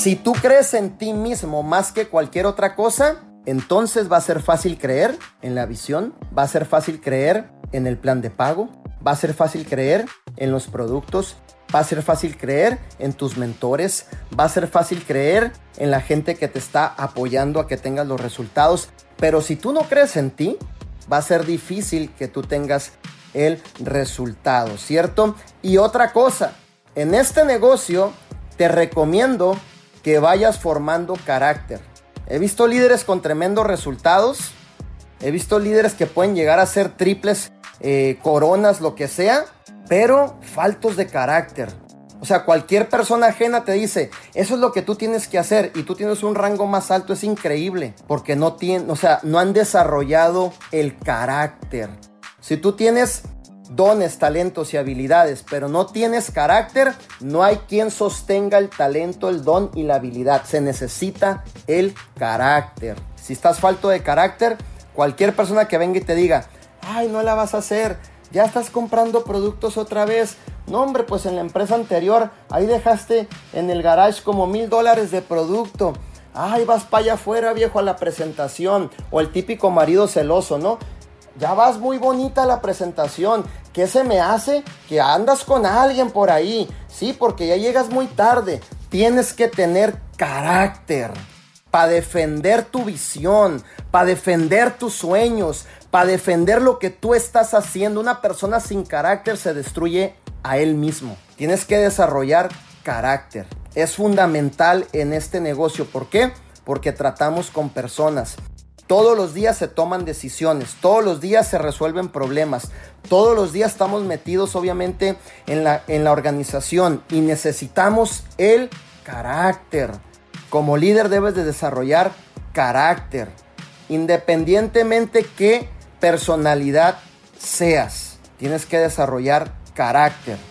Si tú crees en ti mismo más que cualquier otra cosa, entonces va a ser fácil creer en la visión, va a ser fácil creer en el plan de pago, va a ser fácil creer en los productos, va a ser fácil creer en tus mentores, va a ser fácil creer en la gente que te está apoyando a que tengas los resultados. Pero si tú no crees en ti, va a ser difícil que tú tengas el resultado, ¿cierto? Y otra cosa, en este negocio te recomiendo que vayas formando carácter. He visto líderes con tremendos resultados. He visto líderes que pueden llegar a ser triples eh, coronas, lo que sea, pero faltos de carácter. O sea, cualquier persona ajena te dice, eso es lo que tú tienes que hacer y tú tienes un rango más alto, es increíble, porque no tienen, o sea, no han desarrollado el carácter. Si tú tienes dones, talentos y habilidades, pero no tienes carácter, no hay quien sostenga el talento, el don y la habilidad. Se necesita el carácter. Si estás falto de carácter, cualquier persona que venga y te diga, ay, no la vas a hacer, ya estás comprando productos otra vez. No, hombre, pues en la empresa anterior, ahí dejaste en el garage como mil dólares de producto. Ay, vas para allá afuera, viejo, a la presentación. O el típico marido celoso, ¿no? Ya vas muy bonita la presentación. ¿Qué se me hace? Que andas con alguien por ahí. Sí, porque ya llegas muy tarde. Tienes que tener carácter para defender tu visión, para defender tus sueños, para defender lo que tú estás haciendo. Una persona sin carácter se destruye a él mismo. Tienes que desarrollar carácter. Es fundamental en este negocio. ¿Por qué? Porque tratamos con personas. Todos los días se toman decisiones, todos los días se resuelven problemas, todos los días estamos metidos obviamente en la, en la organización y necesitamos el carácter. Como líder debes de desarrollar carácter, independientemente qué personalidad seas. Tienes que desarrollar carácter.